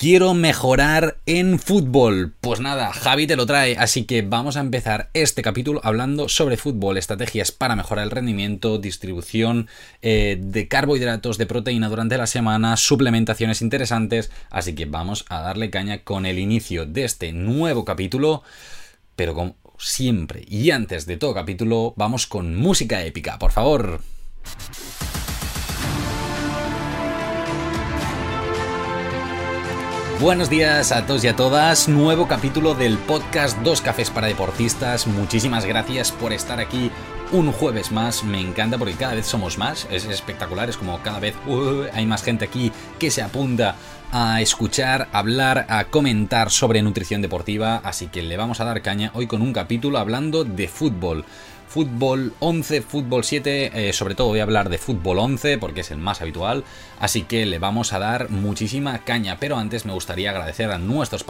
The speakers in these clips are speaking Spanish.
Quiero mejorar en fútbol. Pues nada, Javi te lo trae, así que vamos a empezar este capítulo hablando sobre fútbol, estrategias para mejorar el rendimiento, distribución eh, de carbohidratos, de proteína durante la semana, suplementaciones interesantes, así que vamos a darle caña con el inicio de este nuevo capítulo, pero como siempre y antes de todo capítulo, vamos con música épica, por favor. Buenos días a todos y a todas, nuevo capítulo del podcast Dos Cafés para Deportistas. Muchísimas gracias por estar aquí un jueves más, me encanta porque cada vez somos más, es espectacular, es como cada vez uh, hay más gente aquí que se apunta a escuchar, hablar, a comentar sobre nutrición deportiva, así que le vamos a dar caña hoy con un capítulo hablando de fútbol fútbol 11, fútbol 7, eh, sobre todo voy a hablar de fútbol 11 porque es el más habitual, así que le vamos a dar muchísima caña, pero antes me gustaría agradecer a nuestros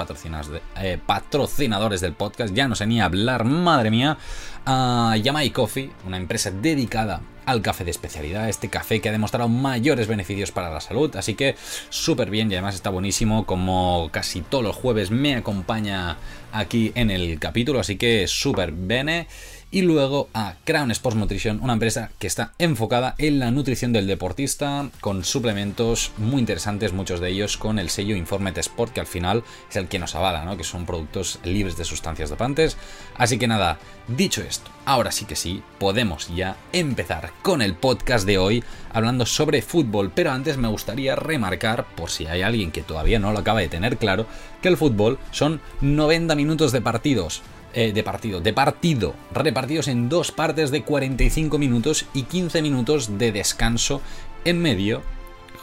eh, patrocinadores del podcast, ya no sé ni hablar, madre mía, a Yamai Coffee, una empresa dedicada al café de especialidad, este café que ha demostrado mayores beneficios para la salud, así que súper bien y además está buenísimo, como casi todos los jueves me acompaña aquí en el capítulo, así que súper bene y luego a Crown Sports Nutrition, una empresa que está enfocada en la nutrición del deportista con suplementos muy interesantes, muchos de ellos con el sello Informet Sport, que al final es el que nos avala, ¿no? que son productos libres de sustancias dopantes. Así que nada, dicho esto, ahora sí que sí, podemos ya empezar con el podcast de hoy hablando sobre fútbol, pero antes me gustaría remarcar, por si hay alguien que todavía no lo acaba de tener claro, que el fútbol son 90 minutos de partidos eh, de partido, de partido, repartidos en dos partes de 45 minutos y 15 minutos de descanso en medio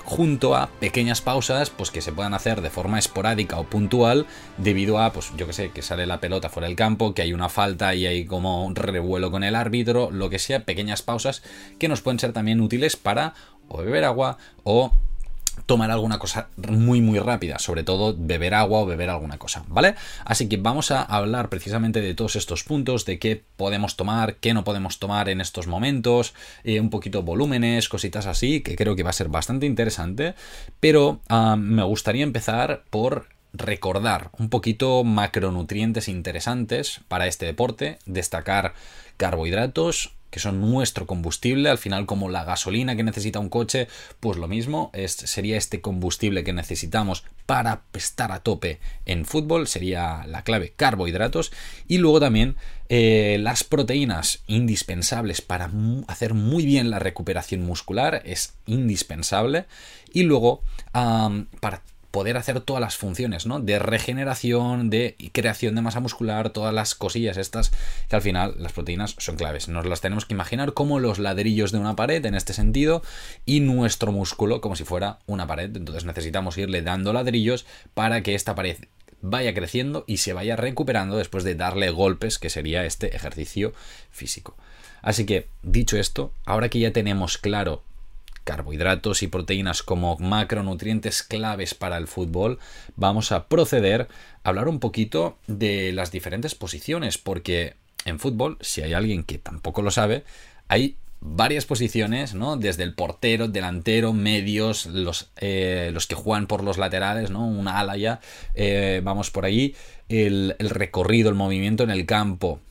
junto a pequeñas pausas pues que se puedan hacer de forma esporádica o puntual debido a pues yo que sé que sale la pelota fuera del campo que hay una falta y hay como un revuelo con el árbitro lo que sea pequeñas pausas que nos pueden ser también útiles para o beber agua o tomar alguna cosa muy muy rápida, sobre todo beber agua o beber alguna cosa, ¿vale? Así que vamos a hablar precisamente de todos estos puntos, de qué podemos tomar, qué no podemos tomar en estos momentos, eh, un poquito volúmenes, cositas así, que creo que va a ser bastante interesante, pero ah, me gustaría empezar por recordar un poquito macronutrientes interesantes para este deporte, destacar carbohidratos, que son nuestro combustible, al final como la gasolina que necesita un coche, pues lo mismo, sería este combustible que necesitamos para estar a tope en fútbol, sería la clave carbohidratos, y luego también eh, las proteínas indispensables para hacer muy bien la recuperación muscular, es indispensable, y luego para poder hacer todas las funciones, ¿no? De regeneración, de creación de masa muscular, todas las cosillas estas, que al final las proteínas son claves. Nos las tenemos que imaginar como los ladrillos de una pared en este sentido y nuestro músculo como si fuera una pared. Entonces necesitamos irle dando ladrillos para que esta pared vaya creciendo y se vaya recuperando después de darle golpes, que sería este ejercicio físico. Así que, dicho esto, ahora que ya tenemos claro carbohidratos y proteínas como macronutrientes claves para el fútbol, vamos a proceder a hablar un poquito de las diferentes posiciones, porque en fútbol, si hay alguien que tampoco lo sabe, hay varias posiciones, ¿no? Desde el portero, delantero, medios, los, eh, los que juegan por los laterales, ¿no? Una ala ya, eh, vamos por ahí, el, el recorrido, el movimiento en el campo,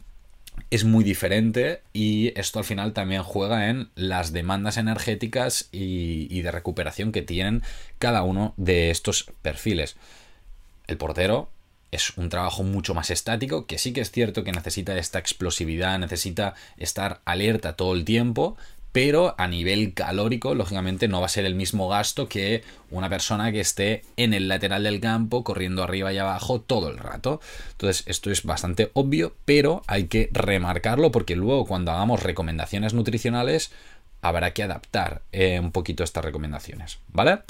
es muy diferente y esto al final también juega en las demandas energéticas y, de recuperación que tienen cada uno de estos perfiles. El portero es un trabajo mucho más estático, que sí que es cierto que necesita esta explosividad, necesita estar alerta todo el tiempo, pero a nivel calórico, lógicamente, no va a ser el mismo gasto que una persona que esté en el lateral del campo, corriendo arriba y abajo todo el rato. Entonces, esto es bastante obvio, pero hay que remarcarlo porque luego cuando hagamos recomendaciones nutricionales, habrá que adaptar eh, un poquito estas recomendaciones, ¿vale?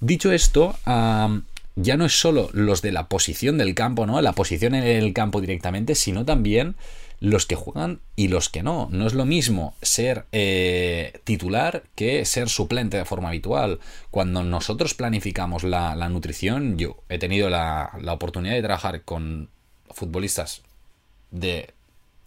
Dicho esto, ya no es solo los de la posición del campo, ¿no? La posición en el campo directamente, sino también los que juegan y los que no. No es lo mismo ser eh, titular que ser suplente de forma habitual. Cuando nosotros planificamos la, nutrición, yo he tenido la, la oportunidad de trabajar con futbolistas de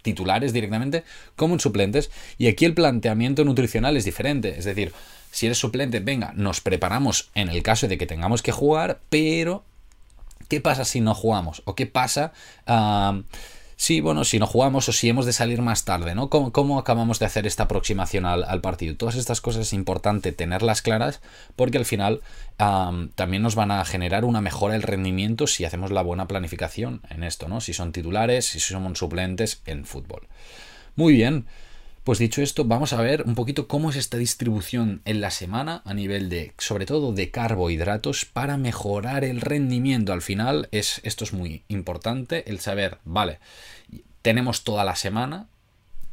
titulares directamente como en suplentes y aquí el planteamiento nutricional es diferente. Es decir, si eres suplente, venga, nos preparamos en el caso de que tengamos que jugar, pero ¿Qué pasa si no jugamos? ¿O qué pasa... Sí, bueno, si no jugamos o si hemos de salir más tarde, ¿no? ¿Cómo, acabamos de hacer esta aproximación al, partido? Todas estas cosas es importante tenerlas claras porque al final también nos van a generar una mejora del rendimiento si hacemos la buena planificación en esto, ¿no? Si son titulares, si son suplentes en fútbol. Muy bien. Pues dicho esto, vamos a ver un poquito cómo es esta distribución en la semana a nivel de, sobre todo, de carbohidratos para mejorar el rendimiento. Al final, es, esto es muy importante, el saber, vale, tenemos toda la semana,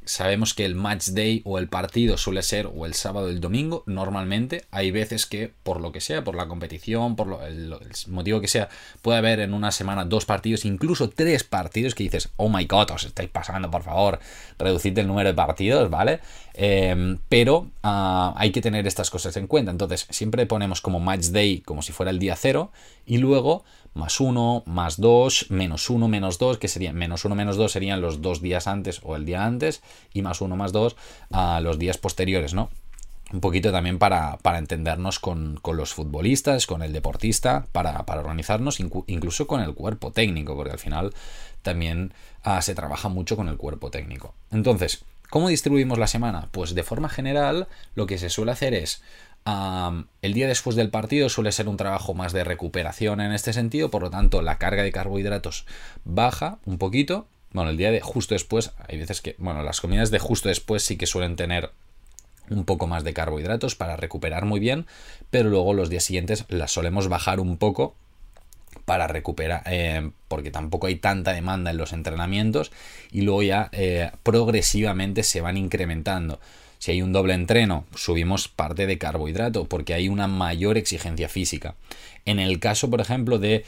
sabemos que el match day o el partido suele ser o el sábado o el domingo, normalmente. Hay veces que, por lo que sea, por la competición, por el, motivo que sea, puede haber en una semana dos partidos, incluso tres partidos que dices, oh my god, os estáis pasando, por favor, reducid el número de partidos, ¿vale? Em, pero ah, hay que tener estas cosas en cuenta. Entonces, siempre ponemos como match day como si fuera el día cero y luego más 1, más 2, menos 1, menos 2, que serían menos 1, menos 2 serían los dos días antes o el día antes, y más 1, más 2 a los días posteriores, ¿no? Un poquito también para, entendernos con, los futbolistas, con el deportista, para, organizarnos, incluso con el cuerpo técnico, porque al final también ah, se trabaja mucho con el cuerpo técnico. Entonces, ¿cómo distribuimos la semana? Pues de forma general, lo que se suele hacer es el día después del partido suele ser un trabajo más de recuperación en este sentido, por lo tanto la carga de carbohidratos baja un poquito. Bueno, el día de justo después, hay veces que, bueno, las comidas de justo después sí que suelen tener un poco más de carbohidratos para recuperar muy bien, pero luego los días siguientes las solemos bajar un poco para recuperar, eh, porque tampoco hay tanta demanda en los entrenamientos y luego ya eh, progresivamente se van incrementando. Si hay un doble entreno, subimos parte de carbohidrato porque hay una mayor exigencia física. En el caso, por ejemplo, de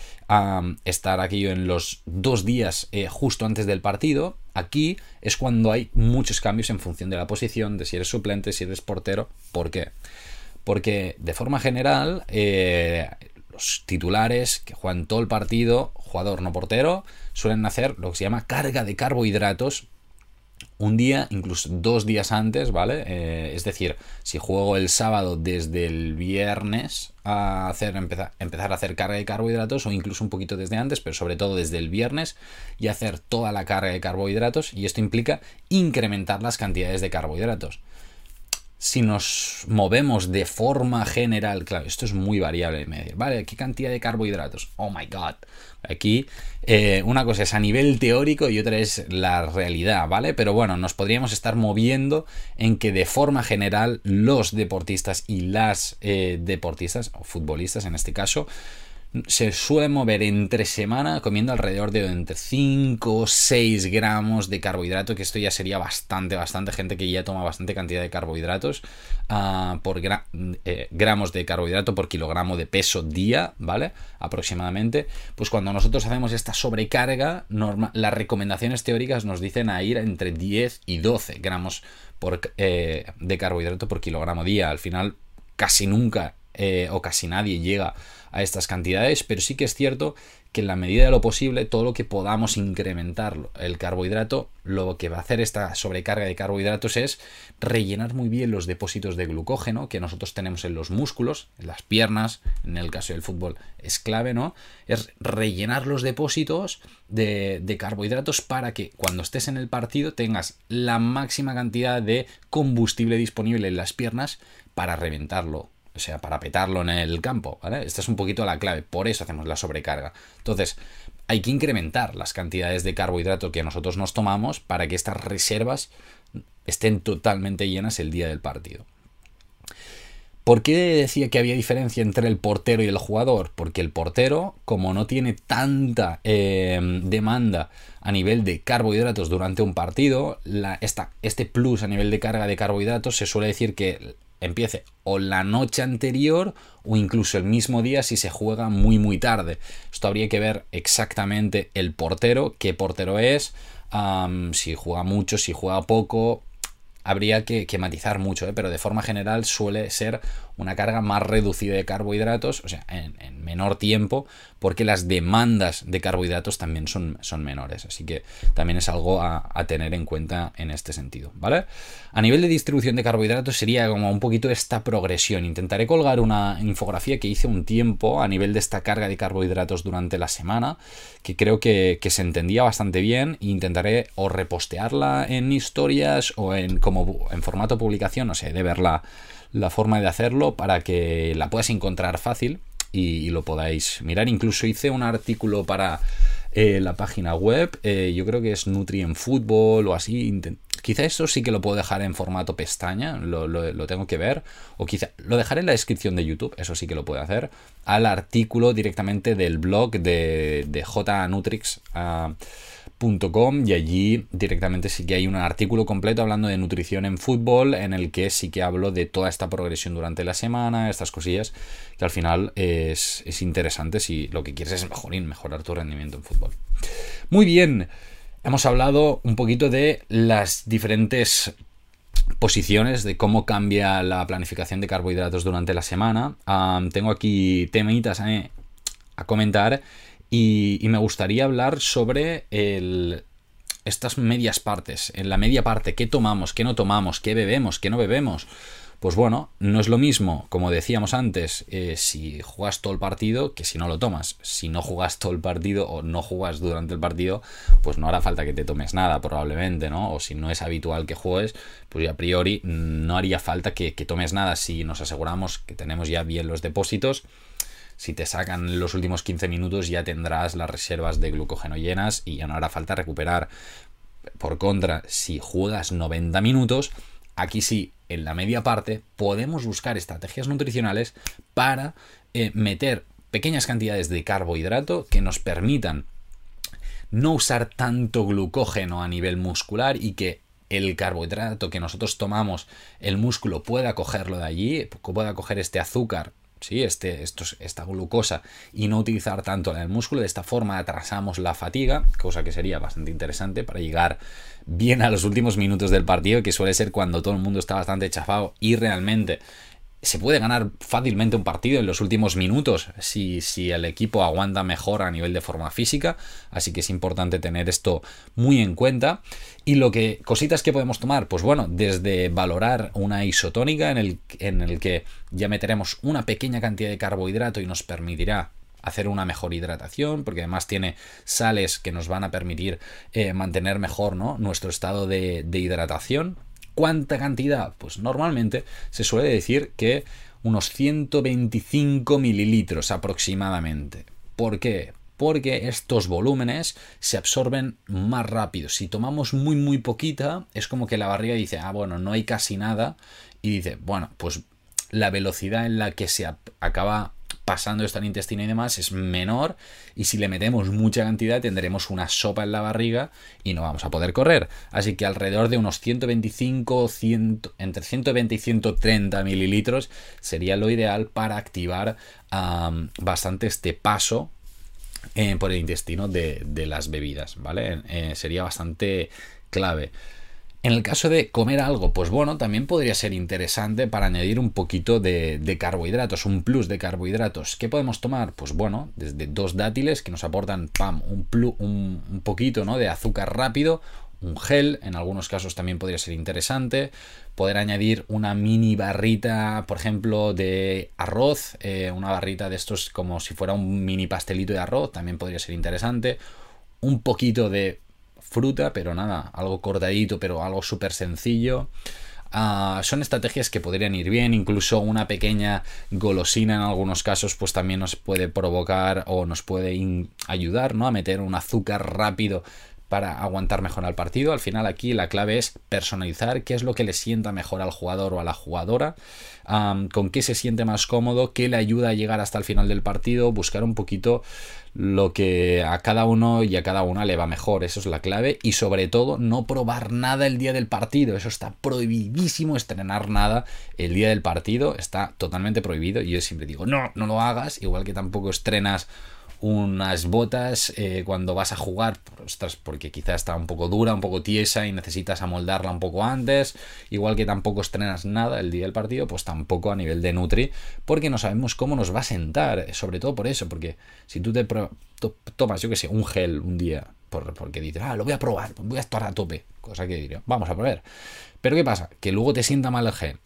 estar aquí en los dos días eh, justo antes del partido, aquí es cuando hay muchos cambios en función de la posición, de si eres suplente, si eres portero. ¿Por qué? Porque de forma general, eh, los titulares que juegan todo el partido, jugador no portero, suelen hacer lo que se llama carga de carbohidratos un día, incluso dos días antes, ¿vale? Eh, es decir, si juego el sábado desde el viernes a hacer, empezar, empezar a hacer carga de carbohidratos o incluso un poquito desde antes, pero sobre todo desde el viernes y hacer toda la carga de carbohidratos y esto implica incrementar las cantidades de carbohidratos si nos movemos de forma general, claro, esto es muy variable, medir, ¿vale? ¿Qué cantidad de carbohidratos? Oh my god. Aquí eh, una cosa es a nivel teórico y otra es la realidad, ¿vale? Pero bueno, nos podríamos estar moviendo en que de forma general los deportistas y las eh, deportistas, o futbolistas en este caso, se suele mover entre semana comiendo alrededor de entre 5 o 6 gramos de carbohidrato, que esto ya sería bastante, bastante gente que ya toma bastante cantidad de carbohidratos uh, por eh, gramos de carbohidrato por kilogramo de peso día, ¿vale? Aproximadamente. Pues cuando nosotros hacemos esta sobrecarga, las recomendaciones teóricas nos dicen a ir entre 10 y 12 gramos por, eh, de carbohidrato por kilogramo día. Al final, casi nunca eh, o casi nadie llega a estas cantidades, pero sí que es cierto que en la medida de lo posible, todo lo que podamos incrementar el carbohidrato, lo que va a hacer esta sobrecarga de carbohidratos es rellenar muy bien los depósitos de glucógeno que nosotros tenemos en los músculos, en las piernas, en el caso del fútbol es clave, ¿no? Es rellenar los depósitos de, de carbohidratos para que cuando estés en el partido tengas la máxima cantidad de combustible disponible en las piernas para reventarlo o sea, para petarlo en el campo, ¿vale? Esta es un poquito la clave, por eso hacemos la sobrecarga. Entonces, hay que incrementar las cantidades de carbohidrato que nosotros nos tomamos para que estas reservas estén totalmente llenas el día del partido. ¿Por qué decía que había diferencia entre el portero y el jugador? Porque el portero, como no tiene tanta eh, demanda a nivel de carbohidratos durante un partido, este plus a nivel de carga de carbohidratos se suele decir que empiece o la noche anterior o incluso el mismo día si se juega muy muy tarde. Esto habría que ver exactamente el portero, qué portero es, si juega mucho, si juega poco. Habría que, matizar mucho, ¿eh? pero de forma general suele ser una carga más reducida de carbohidratos, o sea, en, menor tiempo, porque las demandas de carbohidratos también son, son menores. Así que también es algo a, tener en cuenta en este sentido, ¿vale? A nivel de distribución de carbohidratos sería como un poquito esta progresión. Intentaré colgar una infografía que hice un tiempo a nivel de esta carga de carbohidratos durante la semana, que creo que, se entendía bastante bien. E intentaré o repostearla en historias o en como en formato publicación, no sé, de verla la forma de hacerlo para que la puedas encontrar fácil y, lo podáis mirar. Incluso hice un artículo para eh, la página web, eh, yo creo que es Nutrient Football o así. Quizá eso sí que lo puedo dejar en formato pestaña, lo, tengo que ver. O quizá lo dejaré en la descripción de YouTube, eso sí que lo puedo hacer. Al artículo directamente del blog de, de J Nutrix. Ah, y allí directamente sí que hay un artículo completo hablando de nutrición en fútbol en el que sí que hablo de toda esta progresión durante la semana, estas cosillas que al final es, interesante si lo que quieres es mejorar, mejorar tu rendimiento en fútbol. Muy bien, hemos hablado un poquito de las diferentes posiciones de cómo cambia la planificación de carbohidratos durante la semana. tengo aquí temitas eh, a comentar y, me gustaría hablar sobre estas medias partes. En la media parte, ¿qué tomamos, qué no tomamos, qué bebemos, qué no bebemos? Pues bueno, no es lo mismo, como decíamos antes, eh, si juegas todo el partido que si no lo tomas. Si no jugas todo el partido o no jugas durante el partido, pues no hará falta que te tomes nada, probablemente, ¿no? O si no es habitual que juegues, pues a priori no haría falta que tomes nada si nos aseguramos que tenemos ya bien los depósitos si te sacan los últimos 15 minutos ya tendrás las reservas de glucógeno llenas y ya no hará falta recuperar. Por contra, si juegas 90 minutos, aquí sí, en la media parte, podemos buscar estrategias nutricionales para eh, meter pequeñas cantidades de carbohidrato que nos permitan no usar tanto glucógeno a nivel muscular y que el carbohidrato que nosotros tomamos, el músculo pueda cogerlo de allí, pueda coger este azúcar ¿sí? este, esta glucosa y no utilizar tanto el músculo. De esta forma atrasamos la fatiga, cosa que sería bastante interesante para llegar bien a los últimos minutos del partido, que suele ser cuando todo el mundo está bastante chafado y realmente se puede ganar fácilmente un partido en los últimos minutos si, si, el equipo aguanta mejor a nivel de forma física. Así que es importante tener esto muy en cuenta. Y lo que, cositas que podemos tomar, pues bueno, desde valorar una isotónica en el, en el que ya meteremos una pequeña cantidad de carbohidrato y nos permitirá hacer una mejor hidratación, porque además tiene sales que nos van a permitir eh, mantener mejor ¿no? nuestro estado de, de hidratación ¿Cuánta cantidad? Pues normalmente se suele decir que unos 125 mililitros aproximadamente. ¿Por qué? Porque estos volúmenes se absorben más rápido. Si tomamos muy muy poquita, es como que la barriga dice, ah, bueno, no hay casi nada. Y dice, bueno, pues la velocidad en la que se acaba pasando esto al intestino y demás es menor y si le metemos mucha cantidad tendremos una sopa en la barriga y no vamos a poder correr. Así que alrededor de unos 125, 100, entre 120 y 130 mililitros sería lo ideal para activar bastante este paso eh, por el intestino de, las bebidas, ¿vale? Eh, sería bastante clave. En el caso de comer algo, pues bueno, también podría ser interesante para añadir un poquito de, carbohidratos, un plus de carbohidratos. ¿Qué podemos tomar? Pues bueno, desde dos dátiles que nos aportan, un, un, poquito ¿no? de azúcar rápido, un gel, en algunos casos también podría ser interesante. Poder añadir una mini barrita, por ejemplo, de arroz, eh, una barrita de estos como si fuera un mini pastelito de arroz, también podría ser interesante. Un poquito de fruta, pero nada, algo cortadito, pero algo súper sencillo. Ah, son estrategias que podrían ir bien, incluso una pequeña golosina en algunos casos pues también nos puede provocar o nos puede ayudar ¿no? a meter un azúcar rápido para aguantar mejor al partido. Al final aquí la clave es personalizar qué es lo que le sienta mejor al jugador o a la jugadora, con qué se siente más cómodo, qué le ayuda a llegar hasta el final del partido, buscar un poquito lo que a cada uno y a cada una le va mejor, eso es la clave. Y sobre todo no probar nada el día del partido, eso está prohibidísimo estrenar nada el día del partido, está totalmente prohibido. Y yo siempre digo, no, no lo hagas, igual que tampoco estrenas unas botas eh, cuando vas a jugar, ostras, porque quizás está un poco dura, un poco tiesa y necesitas amoldarla un poco antes, igual que tampoco estrenas nada el día del partido, pues tampoco a nivel de Nutri, porque no sabemos cómo nos va a sentar, sobre todo por eso, porque si tú te tomas, yo que sé, un gel un día, porque dices, ah, lo voy a probar, voy a estar a tope, cosa que diría, vamos a probar. Pero ¿qué pasa? Que luego te sienta mal el gel.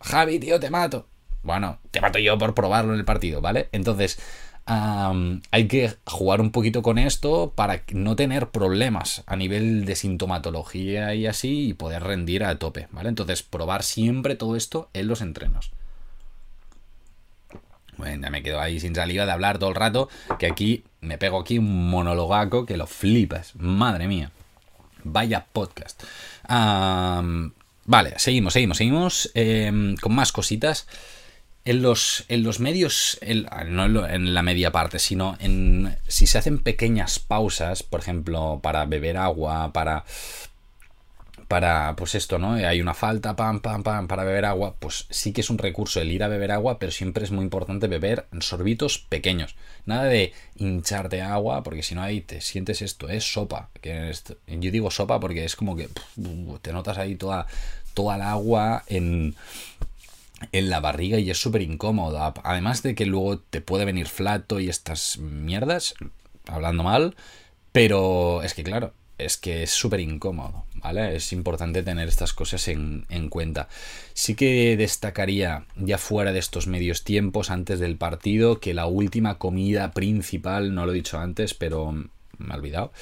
Javi, tío, te mato. Bueno, te mato yo por probarlo en el partido, ¿vale? Entonces, hay que jugar un poquito con esto para no tener problemas a nivel de sintomatología y así y poder rendir a tope, ¿vale? Entonces, probar siempre todo esto en los entrenos. Bueno, ya me quedo ahí sin saliva de hablar todo el rato, que aquí me pego aquí un monologaco que lo flipas. Madre mía. Vaya podcast. vale, seguimos, seguimos, seguimos em, con más cositas en los, en los medios, no en la media parte, sino en si se hacen pequeñas pausas, por ejemplo, para beber agua, para para, pues esto, ¿no? Hay una falta, pam, pam, pam, para beber agua, pues sí que es un recurso el ir a beber agua, pero siempre es muy importante beber sorbitos pequeños. Nada de hincharte agua, porque si no ahí te sientes esto, es sopa. Que yo digo sopa porque es como que te notas ahí toda, toda el agua en, en la barriga y es súper incómodo. Además de que luego te puede venir flato y estas mierdas, hablando mal, pero es que claro, es que es súper incómodo, ¿vale? Es importante tener estas cosas en, en, cuenta. Sí que destacaría, ya fuera de estos medios tiempos, antes del partido, que la última comida principal, no lo he dicho antes, pero me he olvidado,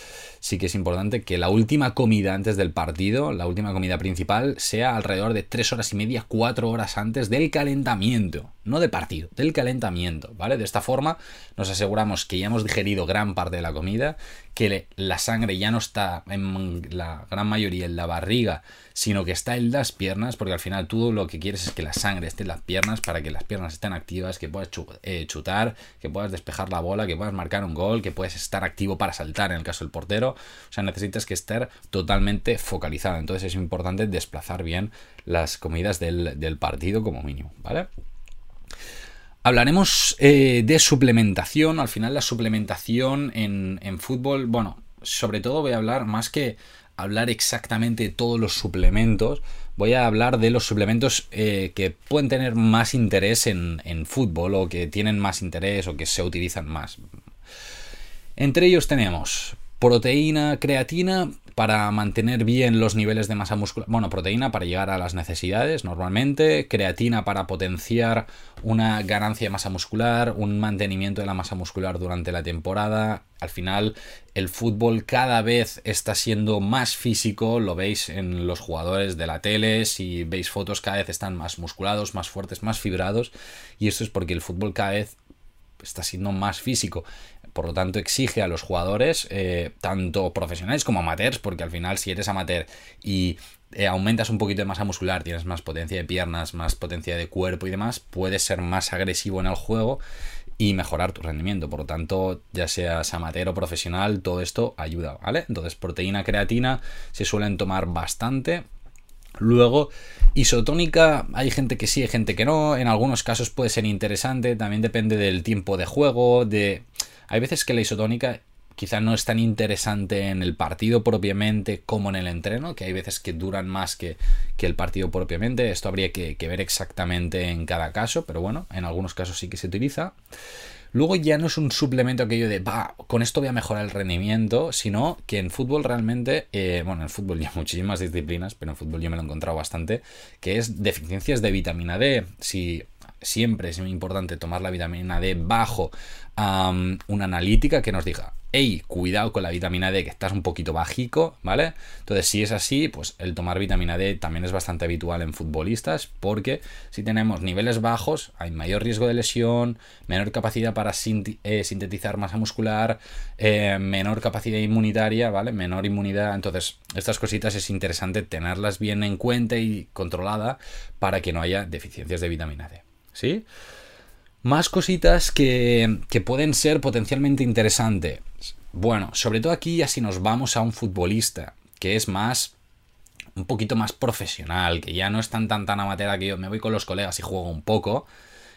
sí que es importante que la última comida antes del partido, la última comida principal, sea alrededor de 3 horas y media, 4 horas antes del calentamiento, no de partido, del calentamiento, ¿vale? De esta forma nos aseguramos que ya hemos digerido gran parte de la comida, que la sangre ya no está en la gran mayoría en la barriga, sino que está en las piernas, porque al final tú lo que quieres es que la sangre esté en las piernas para que las piernas estén activas, que puedas eh, chutar, que puedas despejar la bola, que puedas marcar un gol, que puedas estar activo para saltar en el caso del portero. O sea, necesitas que estar totalmente focalizado. Entonces es importante desplazar bien las comidas del, partido como mínimo, ¿vale? Hablaremos eh, de suplementación. Al final la suplementación en, en fútbol, bueno, sobre todo voy a hablar más que hablar exactamente de todos los suplementos, voy a hablar de los suplementos eh, que pueden tener más interés en, en, fútbol o que tienen más interés o que se utilizan más. Entre ellos tenemos proteína, creatina, para mantener bien los niveles de masa muscular. Bueno, proteína para llegar a las necesidades normalmente, creatina para potenciar una ganancia de masa muscular, un mantenimiento de la masa muscular durante la temporada. Al final, el fútbol cada vez está siendo más físico, lo veis en los jugadores de la tele, si veis fotos cada vez están más musculados, más fuertes, más fibrados, y esto es porque el fútbol cada vez está siendo más físico por lo tanto exige a los jugadores, eh, tanto profesionales como amateurs, porque al final si eres amateur y eh, aumentas un poquito de masa muscular, tienes más potencia de piernas, más potencia de cuerpo y demás, puedes ser más agresivo en el juego y mejorar tu rendimiento. Por lo tanto, ya seas amateur o profesional, todo esto ayuda, ¿vale? Entonces, proteína, creatina se suelen tomar bastante. Luego, isotónica, hay gente que sí, hay gente que no. En algunos casos puede ser interesante, también depende del tiempo de juego, de hay veces que la isotónica quizá no es tan interesante en el partido propiamente como en el entreno, que hay veces que duran más que, el partido propiamente. Esto habría que, ver exactamente en cada caso, pero bueno, en algunos casos sí que se utiliza. Luego ya no es un suplemento aquello de, va, con esto voy a mejorar el rendimiento, sino que en fútbol realmente, eh, bueno, en fútbol ya muchísimas disciplinas, pero en fútbol yo me lo he encontrado bastante, que es deficiencias de vitamina D. Si siempre es muy importante tomar la vitamina D bajo una analítica que nos diga, hey, cuidado con la vitamina D que estás un poquito bajico, ¿vale? Entonces, si es así, pues el tomar vitamina D también es bastante habitual en futbolistas porque si tenemos niveles bajos hay mayor riesgo de lesión, menor capacidad para eh, sintetizar masa muscular, eh, menor capacidad inmunitaria, ¿vale? Menor inmunidad. Entonces, estas cositas es interesante tenerlas bien en cuenta y controlada para que no haya deficiencias de vitamina D. ¿Sí? Más cositas que, pueden ser potencialmente interesantes. Bueno, sobre todo aquí ya si nos vamos a un futbolista, que es más un poquito más profesional, que ya no es tan tan tan amateur que yo me voy con los colegas y juego un poco.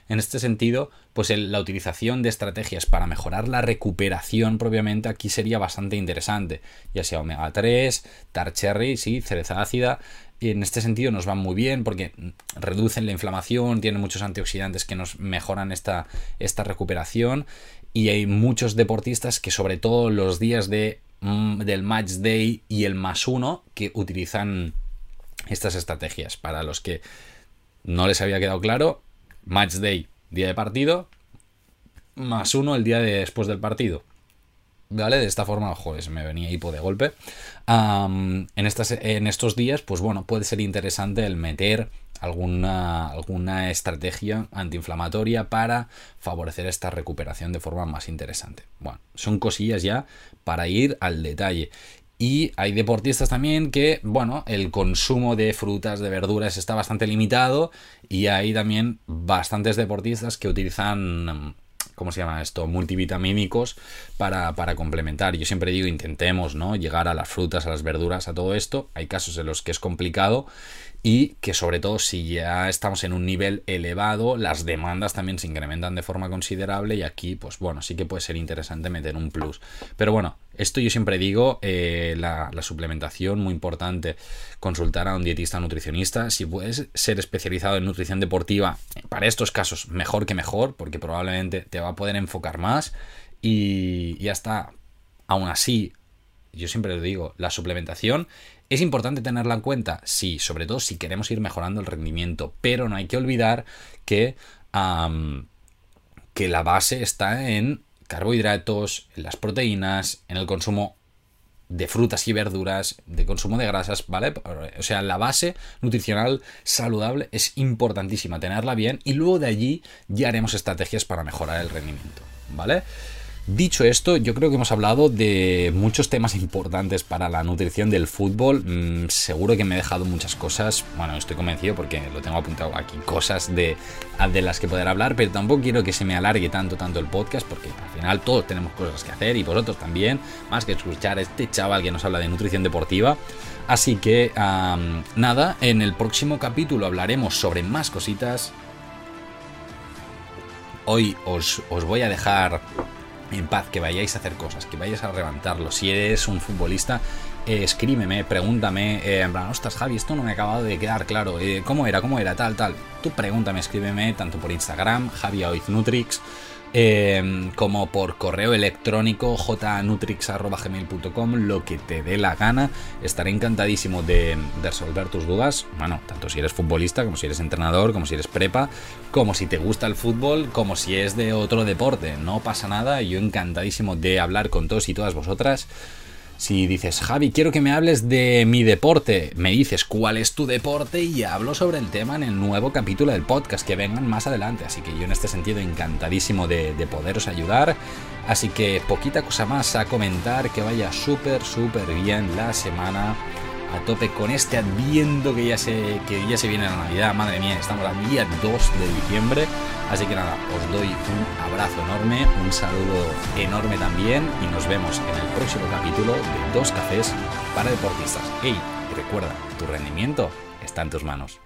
En este sentido, pues la utilización de estrategias para mejorar la recuperación propiamente aquí sería bastante interesante, ya sea omega 3, tar cherry, sí, cereza ácida, y en este sentido nos van muy bien porque reducen la inflamación, tienen muchos antioxidantes que nos mejoran esta, esta recuperación y hay muchos deportistas que sobre todo los días de, mm, del match day y el más uno que utilizan estas estrategias. Para los que no les había quedado claro, match day, día de partido, más uno el día de después del partido. ¿Vale? De esta forma, joder, se me venía hipo de golpe. en, estas, en estos días, pues bueno, puede ser interesante el meter alguna, alguna estrategia antiinflamatoria para favorecer esta recuperación de forma más interesante. Bueno, son cosillas ya para ir al detalle. Y hay deportistas también que, bueno, el consumo de frutas, de verduras está bastante limitado y hay también bastantes deportistas que utilizan ¿cómo se llama esto? Multivitamínicos para, para, complementar. Yo siempre digo, intentemos, ¿no? Llegar a las frutas, a las verduras, a todo esto. Hay casos en los que es complicado y que sobre todo si ya estamos en un nivel elevado, las demandas también se incrementan de forma considerable y aquí, pues bueno, sí que puede ser interesante meter un plus. Pero bueno, esto yo siempre digo, eh, la, suplementación, muy importante, consultar a un dietista nutricionista. Si puedes ser especializado en nutrición deportiva, para estos casos, mejor que mejor, porque probablemente te va a poder enfocar más y ya está. Aún así, yo siempre lo digo, la suplementación ¿Es importante tenerla en cuenta? Sí, sobre todo si queremos ir mejorando el rendimiento, pero no hay que olvidar que, que la base está en carbohidratos, en las proteínas, en el consumo de frutas y verduras, de consumo de grasas, ¿vale? O sea, la base nutricional saludable es importantísima, tenerla bien y luego de allí ya haremos estrategias para mejorar el rendimiento, ¿vale? Dicho esto, yo creo que hemos hablado de muchos temas importantes para la nutrición del fútbol. Mm, seguro que me he dejado muchas cosas. Bueno, estoy convencido porque lo tengo apuntado aquí, cosas de, de las que poder hablar, pero tampoco quiero que se me alargue tanto, tanto el podcast, porque al final todos tenemos cosas que hacer y vosotros también, más que escuchar a este chaval que nos habla de nutrición deportiva. Así que, nada, en el próximo capítulo hablaremos sobre más cositas. Hoy os, os voy a dejar en paz, que vayáis a hacer cosas, que vayáis a levantarlo. Si eres un futbolista, eh, escríbeme, pregúntame, eh, en plan, ostras, Javi, esto no me ha acabado de quedar claro, eh, ¿cómo era? ¿Cómo era? Tal, tal. Tú pregúntame, escríbeme, tanto por Instagram, Javi Nutrix, Em, como por correo electrónico jnutrix.gmail.com, lo que te dé la gana. Estaré encantadísimo de, resolver tus dudas. Bueno, tanto si eres futbolista, como si eres entrenador, como si eres prepa, como si te gusta el fútbol, como si es de otro deporte. No pasa nada, yo encantadísimo de hablar con todos y todas vosotras. Si dices, Javi, quiero que me hables de mi deporte, me dices cuál es tu deporte y hablo sobre el tema en el nuevo capítulo del podcast que vengan más adelante. Así que yo en este sentido encantadísimo de, de poderos ayudar. Así que poquita cosa más a comentar, que vaya súper, súper bien la semana a tope con este adviento que ya se, que ya se viene la Navidad. Madre mía, estamos al día 2 de diciembre. Así que nada, os doy un abrazo enorme, un saludo enorme también y nos vemos en el próximo capítulo de Dos Cafés para Deportistas. ¡Hey! recuerda, tu rendimiento está en tus manos.